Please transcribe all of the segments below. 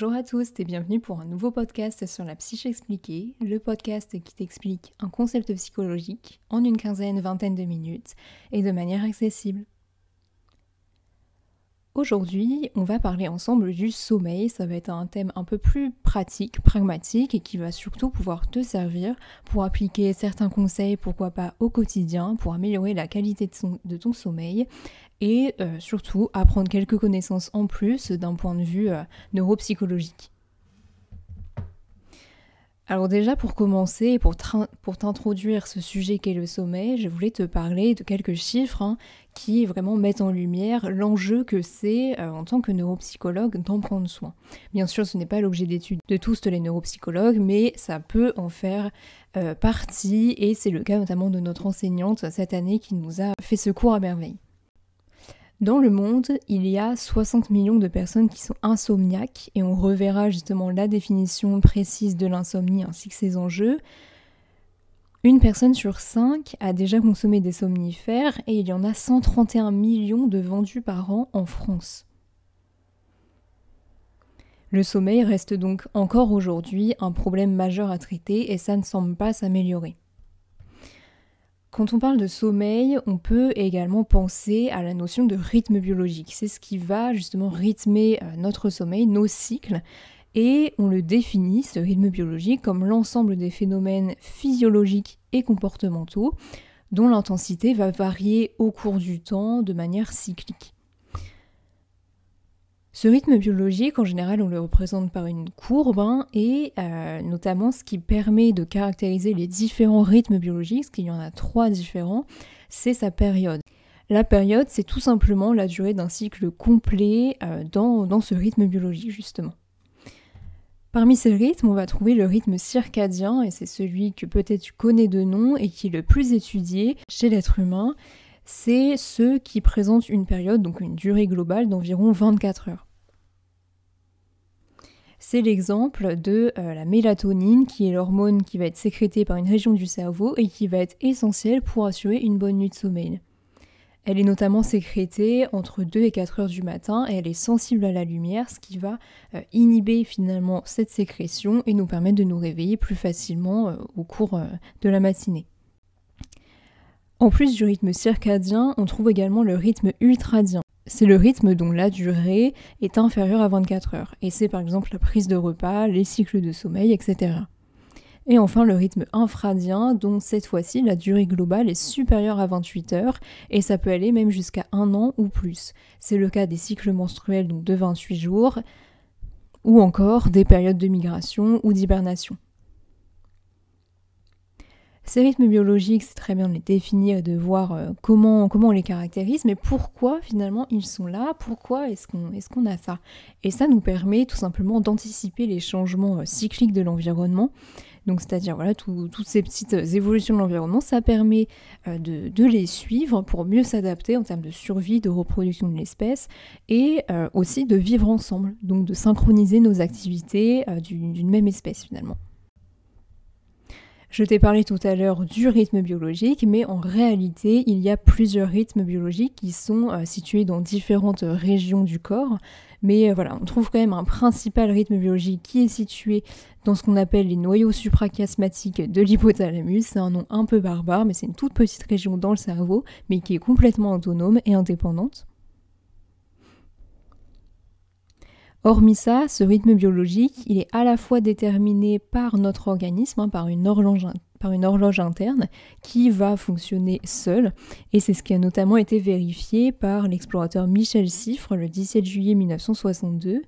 Bonjour à tous et bienvenue pour un nouveau podcast sur la psyché expliquée, le podcast qui t'explique un concept psychologique en une quinzaine, vingtaine de minutes et de manière accessible. Aujourd'hui, on va parler ensemble du sommeil. Ça va être un thème un peu plus pratique, pragmatique et qui va surtout pouvoir te servir pour appliquer certains conseils, pourquoi pas au quotidien, pour améliorer la qualité de, ton sommeil et euh, surtout apprendre quelques connaissances en plus d'un point de vue euh, neuropsychologique. Alors déjà pour commencer, pour, pour t'introduire ce sujet qu'est le sommeil, je voulais te parler de quelques chiffres hein, qui vraiment mettent en lumière l'enjeu que c'est euh, en tant que neuropsychologue d'en prendre soin. Bien sûr ce n'est pas l'objet d'étude de tous les neuropsychologues, mais ça peut en faire partie et c'est le cas notamment de notre enseignante cette année qui nous a fait ce cours à merveille. Dans le monde, il y a 60 millions de personnes qui sont insomniaques et on reverra justement la définition précise de l'insomnie ainsi que ses enjeux. Une personne sur cinq a déjà consommé des somnifères et il y en a 131 millions de vendus par an en France. Le sommeil reste donc encore aujourd'hui un problème majeur à traiter et ça ne semble pas s'améliorer. Quand on parle de sommeil, on peut également penser à la notion de rythme biologique. C'est ce qui va justement rythmer euh, notre sommeil, nos cycles. Et on le définit, ce rythme biologique, comme l'ensemble des phénomènes physiologiques et comportementaux dont l'intensité va varier au cours du temps de manière cyclique. Ce rythme biologique, en général, on le représente par une courbe, hein, et euh, notamment ce qui permet de caractériser les différents rythmes biologiques, parce qu'il y en a trois différents, c'est sa période. La période, c'est tout simplement la durée d'un cycle complet euh, dans, dans ce rythme biologique, justement. Parmi ces rythmes, on va trouver le rythme circadien, et c'est celui que peut-être tu connais de nom et qui est le plus étudié chez l'être humain. C'est ceux qui présentent une période, donc une durée globale d'environ 24 heures c'est l'exemple de euh, la mélatonine, qui est l'hormone qui va être sécrétée par une région du cerveau et qui va être essentielle pour assurer une bonne nuit de sommeil. Elle est notamment sécrétée entre 2 et 4 heures du matin et elle est sensible à la lumière, ce qui va euh, inhiber finalement cette sécrétion et nous permettre de nous réveiller plus facilement euh, au cours de la matinée. En plus du rythme circadien, on trouve également le rythme ultradien c'est le rythme dont la durée est inférieure à 24 heures. Et c'est par exemple la prise de repas, les cycles de sommeil, etc. Et enfin le rythme infradien, dont cette fois-ci la durée globale est supérieure à 28 heures, et ça peut aller même jusqu'à un an ou plus. C'est le cas des cycles menstruels de 28 jours, ou encore des périodes de migration ou d'hibernation. Ces rythmes biologiques, c'est très bien de les définir et de voir euh, comment, comment on les caractérise, mais pourquoi finalement ils sont là, pourquoi est-ce qu'on est a ça? Et ça nous permet tout simplement d'anticiper les changements euh, cycliques de l'environnement. Donc c'est-à-dire voilà toutes ces petites euh, évolutions de l'environnement, ça permet de, de, les suivre pour mieux s'adapter en termes de survie, de reproduction de l'espèce et aussi de vivre ensemble, donc de synchroniser nos activités d'une même espèce finalement. Je t'ai parlé tout à l'heure du rythme biologique, mais en réalité, il y a plusieurs rythmes biologiques qui sont euh, situés dans différentes régions du corps. Mais euh, voilà, on trouve quand même un principal rythme biologique qui est situé dans ce qu'on appelle les noyaux suprachiasmatiques de l'hypothalamus. C'est un nom un peu barbare, mais c'est une toute petite région dans le cerveau, mais qui est complètement autonome et indépendante. Hormis ça, ce rythme biologique, il est à la fois déterminé par notre organisme, hein, par, une horloge, interne, qui va fonctionner seule, et c'est ce qui a notamment été vérifié par l'explorateur Michel Siffre le 17 juillet 1962.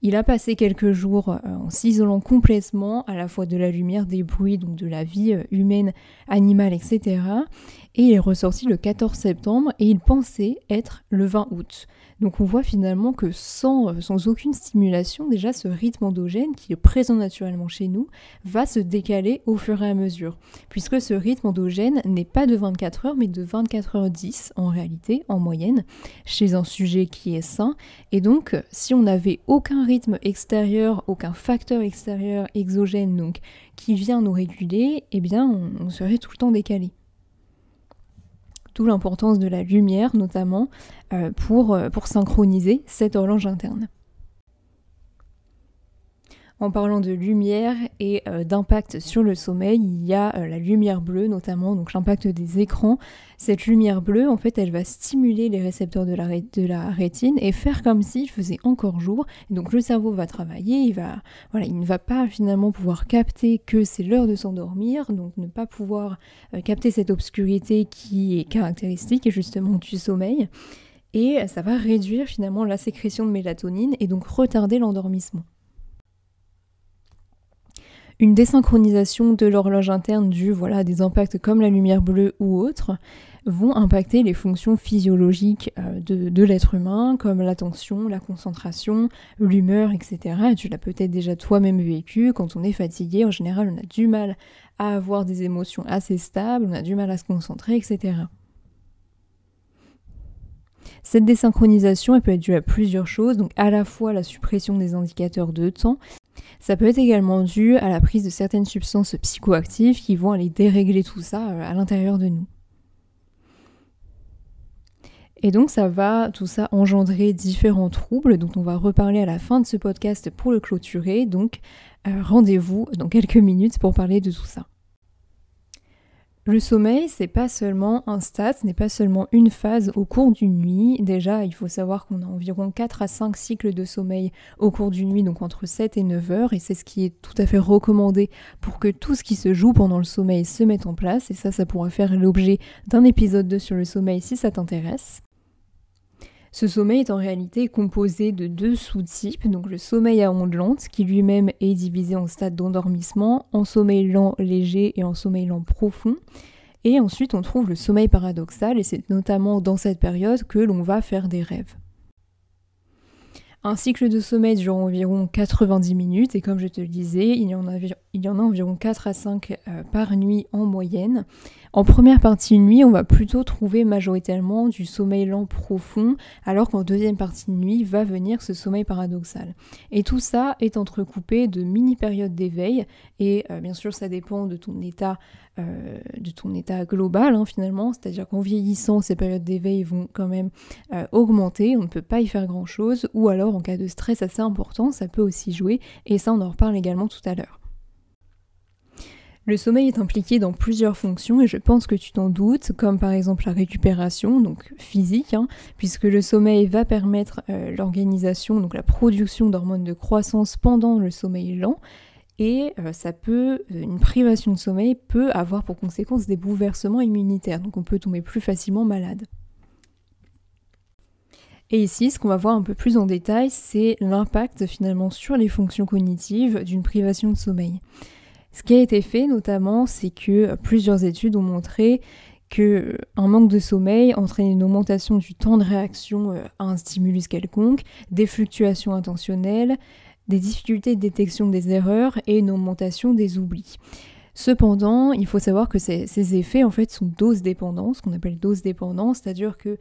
Il a passé quelques jours euh, en s'isolant complètement à la fois de la lumière, des bruits, donc de la vie euh, humaine, animale, etc. Et il est ressorti le 14 septembre et il pensait être le 20 août. Donc on voit finalement que sans, euh, sans aucune stimulation, déjà ce rythme endogène qui est présent naturellement chez nous va se décaler au fur et à mesure. Puisque ce rythme endogène n'est pas de 24 heures mais de 24 heures 10 en réalité, en moyenne, chez un sujet qui est sain. Et donc si on n'avait aucun rythme extérieur, aucun facteur extérieur exogène donc qui vient nous réguler, eh bien on serait tout le temps décalé l'importance de la lumière notamment euh, pour, euh, pour synchroniser cette horloge interne. En parlant de lumière et euh, d'impact sur le sommeil, il y a euh, la lumière bleue notamment, donc l'impact des écrans. Cette lumière bleue, en fait, elle va stimuler les récepteurs de la, rétine et faire comme s'il faisait encore jour. donc le cerveau va travailler, il, va, voilà, il ne va pas finalement pouvoir capter que c'est l'heure de s'endormir, donc ne pas pouvoir euh, capter cette obscurité qui est caractéristique justement du sommeil. Et ça va réduire finalement la sécrétion de mélatonine et donc retarder l'endormissement. Une désynchronisation de l'horloge interne due voilà, à des impacts comme la lumière bleue ou autres vont impacter les fonctions physiologiques euh, de, l'être humain, comme l'attention, la concentration, l'humeur, etc. Et tu l'as peut-être déjà toi-même vécu, quand on est fatigué, en général, on a du mal à avoir des émotions assez stables, on a du mal à se concentrer, etc. Cette désynchronisation peut être due à plusieurs choses, donc à la fois la suppression des indicateurs de temps, ça peut être également dû à la prise de certaines substances psychoactives qui vont aller dérégler tout ça euh, à l'intérieur de nous. Et donc ça va tout ça engendrer différents troubles dont on va reparler à la fin de ce podcast pour le clôturer. Donc euh, rendez-vous dans quelques minutes pour parler de tout ça. Le sommeil, c'est pas seulement un stade, ce n'est pas seulement une phase au cours d'une nuit. Déjà, il faut savoir qu'on a environ 4 à 5 cycles de sommeil au cours d'une nuit, donc entre 7 et 9 heures, et c'est ce qui est tout à fait recommandé pour que tout ce qui se joue pendant le sommeil se mette en place, et ça, ça pourra faire l'objet d'un épisode 2 sur le sommeil si ça t'intéresse. Ce sommeil est en réalité composé de deux sous-types, donc le sommeil à ondes lentes, qui lui-même est divisé en stades d'endormissement, en sommeil lent léger et en sommeil lent profond. Et ensuite on trouve le sommeil paradoxal, et c'est notamment dans cette période que l'on va faire des rêves. Un cycle de sommeil dure environ 90 minutes et comme je te le disais, il y en a, environ 4 à 5 euh, par nuit en moyenne. En première partie de nuit, on va plutôt trouver majoritairement du sommeil lent profond, alors qu'en deuxième partie de nuit va venir ce sommeil paradoxal. Et tout ça est entrecoupé de mini-périodes d'éveil, et euh, bien sûr ça dépend de ton état, euh, de ton état global hein, finalement, c'est-à-dire qu'en vieillissant, ces périodes d'éveil vont quand même euh, augmenter, on ne peut pas y faire grand-chose, ou alors en cas de stress assez important, ça peut aussi jouer, et ça on en reparle également tout à l'heure. Le sommeil est impliqué dans plusieurs fonctions et je pense que tu t'en doutes, comme par exemple la récupération, donc physique, hein, puisque le sommeil va permettre euh, l'organisation, donc la production d'hormones de croissance pendant le sommeil lent. Et euh, ça peut, euh, une privation de sommeil peut avoir pour conséquence des bouleversements immunitaires, donc on peut tomber plus facilement malade. Et ici, ce qu'on va voir un peu plus en détail, c'est l'impact finalement sur les fonctions cognitives d'une privation de sommeil. Ce qui a été fait notamment, c'est que plusieurs études ont montré qu'un manque de sommeil entraîne une augmentation du temps de réaction euh, à un stimulus quelconque, des fluctuations intentionnelles, des difficultés de détection des erreurs et une augmentation des oublis. Cependant, il faut savoir que ces, effets en fait sont dose dépendants, ce qu'on appelle dose dépendants, c'est-à-dire que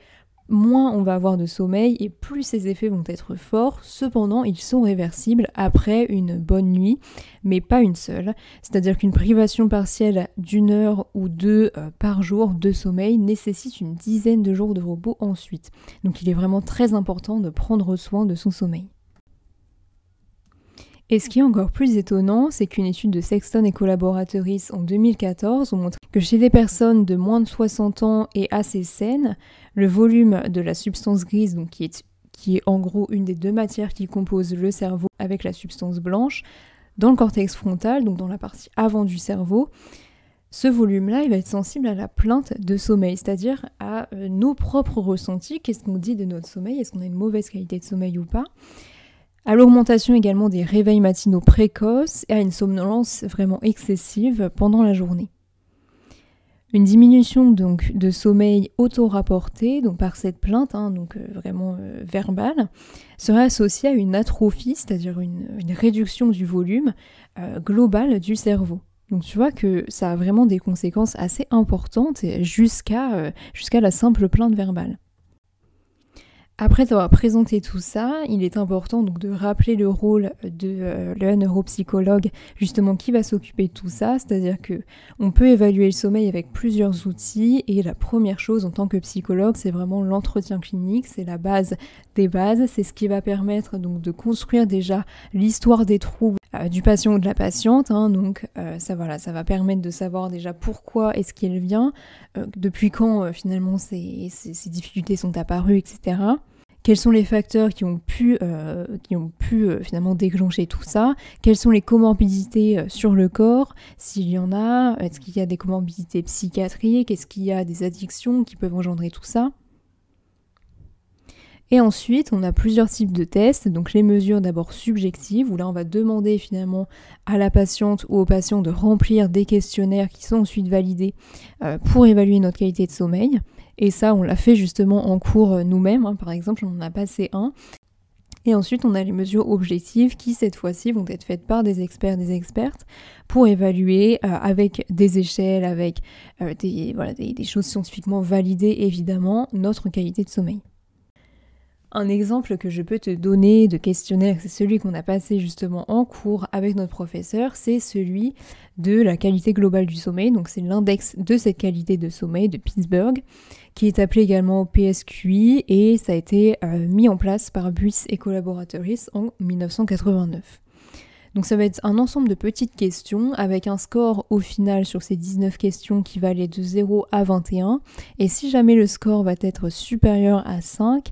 moins on va avoir de sommeil et plus ces effets vont être forts. Cependant, ils sont réversibles après une bonne nuit, mais pas une seule. C'est-à-dire qu'une privation partielle d'une heure ou deux euh, par jour de sommeil nécessite une dizaine de jours de repos ensuite. Donc il est vraiment très important de prendre soin de son sommeil. Et ce qui est encore plus étonnant, c'est qu'une étude de Sexton et collaboratrices en 2014 ont montré que chez des personnes de moins de 60 ans et assez saines, le volume de la substance grise, qui est, qui est en gros une des deux matières qui composent le cerveau avec la substance blanche, dans le cortex frontal, donc dans la partie avant du cerveau, ce volume-là, il va être sensible à la plainte de sommeil, c'est-à-dire à euh, nos propres ressentis, qu'est-ce qu'on dit de notre sommeil, est-ce qu'on a une mauvaise qualité de sommeil ou pas? À l'augmentation également des réveils matinaux précoces et à une somnolence vraiment excessive pendant la journée. Une diminution donc de sommeil auto-rapporté donc par cette plainte, hein, donc euh, vraiment euh, verbale, serait associée à une atrophie, c'est-à-dire une, réduction du volume euh, global du cerveau. Donc tu vois que ça a vraiment des conséquences assez importantes jusqu'à jusqu'à la simple plainte verbale. Après avoir présenté tout ça, il est important donc de rappeler le rôle de euh, neuropsychologue justement qui va s'occuper de tout ça, c'est-à-dire que on peut évaluer le sommeil avec plusieurs outils. Et la première chose en tant que psychologue, c'est vraiment l'entretien clinique, c'est la base des bases, c'est ce qui va permettre donc de construire déjà l'histoire des troubles euh, du patient ou de la patiente, hein. donc euh, ça voilà, ça va permettre de savoir déjà pourquoi est-ce qu'il vient, depuis quand finalement ces difficultés sont apparues, etc quels sont les facteurs qui ont pu, euh, euh, finalement déclencher tout ça, quelles sont les comorbidités euh, sur le corps, s'il y en a, est-ce qu'il y a des comorbidités psychiatriques, est-ce qu'il y a des addictions qui peuvent engendrer tout ça? Et ensuite, on a plusieurs types de tests. Donc les mesures d'abord subjectives, où là on va demander finalement à la patiente ou au patient de remplir des questionnaires qui sont ensuite validés pour évaluer notre qualité de sommeil. Et ça, on l'a fait justement en cours euh, nous-mêmes. Hein. Par exemple, on en a passé un. Et ensuite, on a les mesures objectives qui, cette fois-ci, vont être faites par des experts, des expertes, pour évaluer euh, avec des échelles, avec euh, des, voilà, des choses scientifiquement validées, évidemment, notre qualité de sommeil. Un exemple que je peux te donner de questionnaire, c'est celui qu'on a passé justement en cours avec notre professeur, c'est celui de la qualité globale du sommeil. Donc c'est l'index de cette qualité de sommeil de Pittsburgh, qui est appelé également PSQI et ça a été euh, mis en place par Buis et collaborateuris en 1989. Donc ça va être un ensemble de petites questions avec un score au final sur ces 19 questions qui va aller de 0 à 21. Et si jamais le score va être supérieur à 5,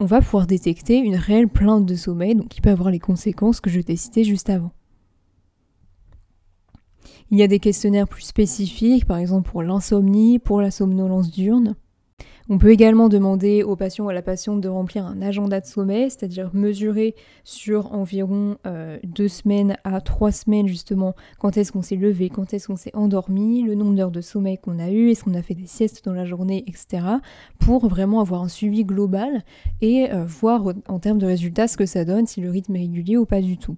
on va pouvoir détecter une réelle plainte de sommeil, donc qui peut avoir les conséquences que je t'ai citées juste avant. Il y a des questionnaires plus spécifiques, par exemple pour l'insomnie, pour la somnolence diurne. On peut également demander au patient ou à la patiente de remplir un agenda de sommeil, c'est-à-dire mesurer sur environ euh, deux semaines à trois semaines justement quand est-ce qu'on s'est levé, quand est-ce qu'on s'est endormi, le nombre d'heures de sommeil qu'on a eu, est-ce qu'on a fait des siestes dans la journée, etc. pour vraiment avoir un suivi global et euh, voir en termes de résultats ce que ça donne, si le rythme est régulier ou pas du tout.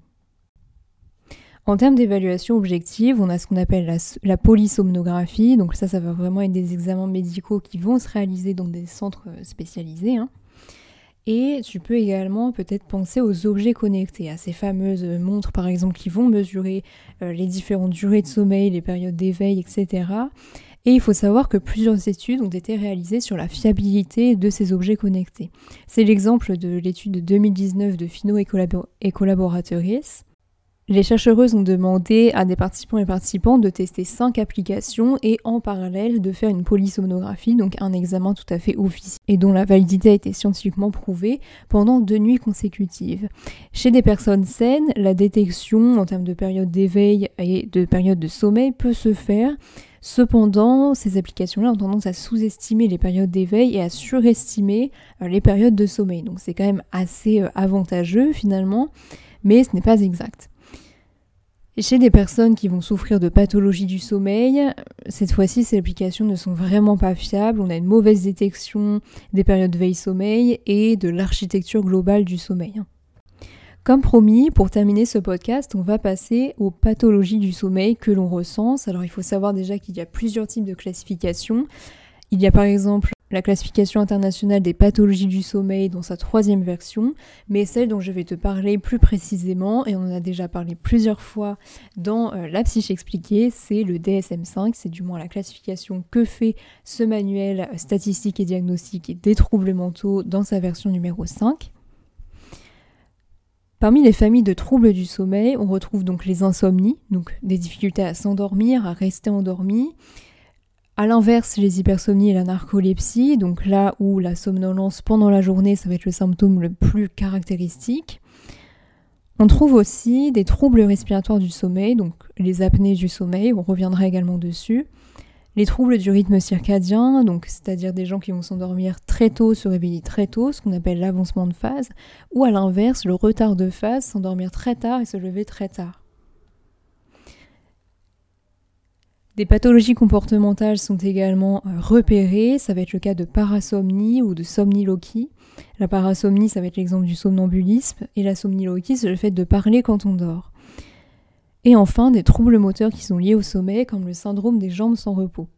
En termes d'évaluation objective, on a ce qu'on appelle la, polysomnographie. Donc ça, ça va vraiment être des examens médicaux qui vont se réaliser dans des centres euh, spécialisés. Hein. Et tu peux également peut-être penser aux objets connectés, à ces fameuses montres par exemple qui vont mesurer euh, les différentes durées de sommeil, les périodes d'éveil, etc. Et il faut savoir que plusieurs études ont été réalisées sur la fiabilité de ces objets connectés. C'est l'exemple de l'étude de 2019 de Fino et, et collaborateuris les chercheuses ont demandé à des participants et participants de tester 5 applications et en parallèle de faire une polysomnographie, donc un examen tout à fait officiel et dont la validité a été scientifiquement prouvée pendant deux nuits consécutives. Chez des personnes saines, la détection en termes de période d'éveil et de période de sommeil peut se faire. Cependant, ces applications-là ont tendance à sous-estimer les périodes d'éveil et à surestimer euh, les périodes de sommeil. Donc c'est quand même assez euh, avantageux finalement, mais ce n'est pas exact. Chez des personnes qui vont souffrir de pathologies du sommeil, cette fois-ci, ces applications ne sont vraiment pas fiables. On a une mauvaise détection des périodes veille-sommeil et de l'architecture globale du sommeil. Comme promis, pour terminer ce podcast, on va passer aux pathologies du sommeil que l'on recense. Alors il faut savoir déjà qu'il y a plusieurs types de classifications. Il y a par exemple la classification internationale des pathologies du sommeil dans sa troisième version, mais celle dont je vais te parler plus précisément, et on en a déjà parlé plusieurs fois dans euh, la psyche expliquée, c'est le DSM5, c'est du moins la classification que fait ce manuel statistique et diagnostique des troubles mentaux dans sa version numéro 5. Parmi les familles de troubles du sommeil, on retrouve donc les insomnies, donc des difficultés à s'endormir, à rester endormi, a l'inverse, les hypersomnies et la narcolepsie, donc là où la somnolence pendant la journée, ça va être le symptôme le plus caractéristique. On trouve aussi des troubles respiratoires du sommeil, donc les apnées du sommeil, on reviendra également dessus. Les troubles du rythme circadien, donc c'est-à-dire des gens qui vont s'endormir très tôt, se réveiller très tôt, ce qu'on appelle l'avancement de phase, ou à l'inverse, le retard de phase, s'endormir très tard et se lever très tard. Des pathologies comportementales sont également euh, repérées, ça va être le cas de parasomnie ou de somniloquie. La parasomnie, ça va être l'exemple du somnambulisme, et la somniloquie, c'est le fait de parler quand on dort. Et enfin, des troubles moteurs qui sont liés au sommeil, comme le syndrome des jambes sans repos.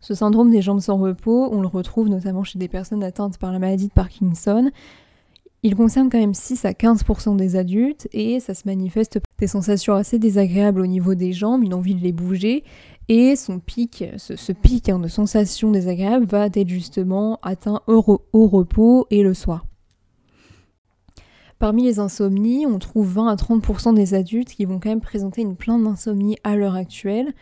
Ce syndrome des jambes sans repos, on le retrouve notamment chez des personnes atteintes par la maladie de Parkinson. Il concerne quand même 6 à 15% des adultes et ça se manifeste par des sensations assez désagréables au niveau des jambes, une envie de les bouger et son pic, ce, pic hein, de sensations désagréables va être justement atteint au, au repos et le soir. Parmi les insomnies, on trouve 20 à 30% des adultes qui vont quand même présenter une plainte d'insomnie à l'heure actuelle.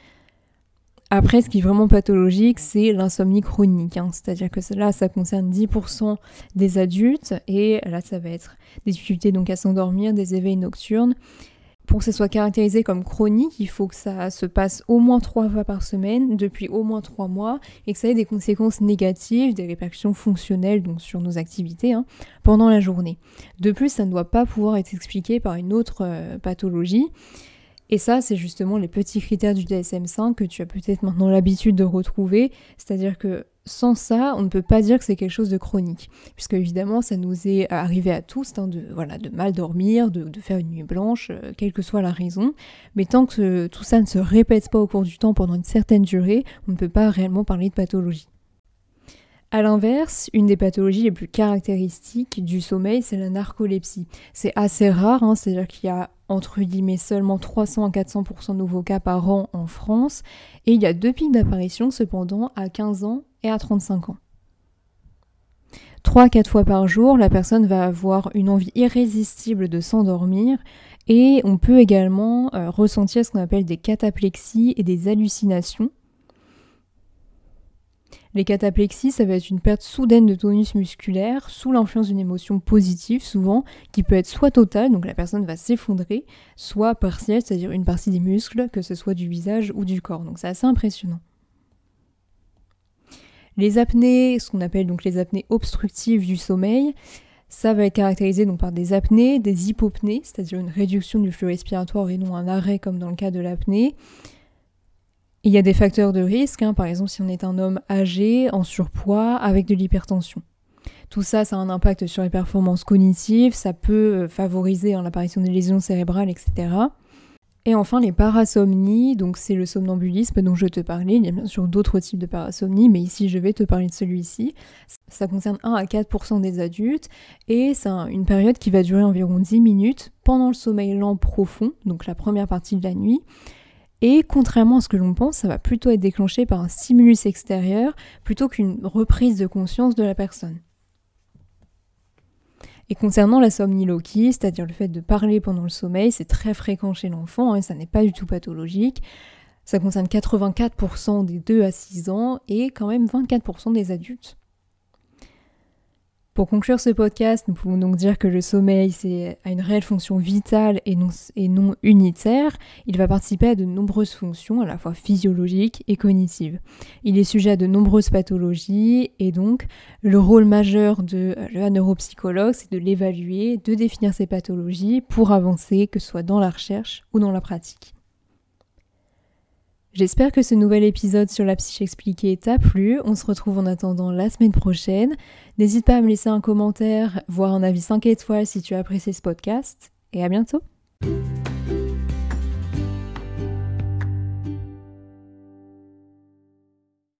Après, ce qui est vraiment pathologique, c'est l'insomnie chronique. Hein. C'est-à-dire que là, ça concerne 10% des adultes et là, ça va être des difficultés donc à s'endormir, des éveils nocturnes. Pour que ce soit caractérisé comme chronique, il faut que ça se passe au moins trois fois par semaine, depuis au moins trois mois, et que ça ait des conséquences négatives, des répercussions fonctionnelles donc sur nos activités hein, pendant la journée. De plus, ça ne doit pas pouvoir être expliqué par une autre euh, pathologie. Et ça, c'est justement les petits critères du DSM5 que tu as peut-être maintenant l'habitude de retrouver. C'est-à-dire que sans ça, on ne peut pas dire que c'est quelque chose de chronique. Puisque évidemment, ça nous est arrivé à tous hein, de, voilà, de mal dormir, de, faire une nuit blanche, euh, quelle que soit la raison. Mais tant que tout ça ne se répète pas au cours du temps pendant une certaine durée, on ne peut pas réellement parler de pathologie. A l'inverse, une des pathologies les plus caractéristiques du sommeil, c'est la narcolepsie. C'est assez rare, hein, c'est-à-dire qu'il y a entre guillemets seulement 300 à 400% de nouveaux cas par an en France, et il y a deux pics d'apparition cependant à 15 ans et à 35 ans. 3 à 4 fois par jour, la personne va avoir une envie irrésistible de s'endormir et on peut également euh, ressentir ce qu'on appelle des cataplexies et des hallucinations. Les cataplexies, ça va être une perte soudaine de tonus musculaire sous l'influence d'une émotion positive, souvent, qui peut être soit totale, donc la personne va s'effondrer, soit partielle, c'est-à-dire une partie des muscles, que ce soit du visage ou du corps. Donc c'est assez impressionnant. Les apnées, ce qu'on appelle donc les apnées obstructives du sommeil, ça va être caractérisé donc par des apnées, des hypopnées, c'est-à-dire une réduction du flux respiratoire et non un arrêt comme dans le cas de l'apnée, il y a des facteurs de risque, hein. par exemple si on est un homme âgé, en surpoids, avec de l'hypertension. Tout ça, ça a un impact sur les performances cognitives, ça peut euh, favoriser hein, l'apparition des lésions cérébrales, etc. Et enfin, les parasomnies, donc c'est le somnambulisme dont je te parlais. Il y a bien sûr d'autres types de parasomnie, mais ici je vais te parler de celui-ci. Ça concerne 1 à 4% des adultes et c'est une période qui va durer environ 10 minutes pendant le sommeil lent profond, donc la première partie de la nuit. Et contrairement à ce que l'on pense, ça va plutôt être déclenché par un stimulus extérieur plutôt qu'une reprise de conscience de la personne. Et concernant la somniloquie, c'est-à-dire le fait de parler pendant le sommeil, c'est très fréquent chez l'enfant hein, ça n'est pas du tout pathologique. Ça concerne 84% des 2 à 6 ans et quand même 24% des adultes. Pour conclure ce podcast, nous pouvons donc dire que le sommeil a une réelle fonction vitale et non, unitaire. Il va participer à de nombreuses fonctions, à la fois physiologiques et cognitives. Il est sujet à de nombreuses pathologies et donc le rôle majeur de la neuropsychologue, c'est de l'évaluer, de définir ces pathologies pour avancer, que ce soit dans la recherche ou dans la pratique. J'espère que ce nouvel épisode sur la psyché expliquée t'a plu. On se retrouve en attendant la semaine prochaine. N'hésite pas à me laisser un commentaire, voire un avis 5 étoiles si tu as apprécié ce podcast. Et à bientôt!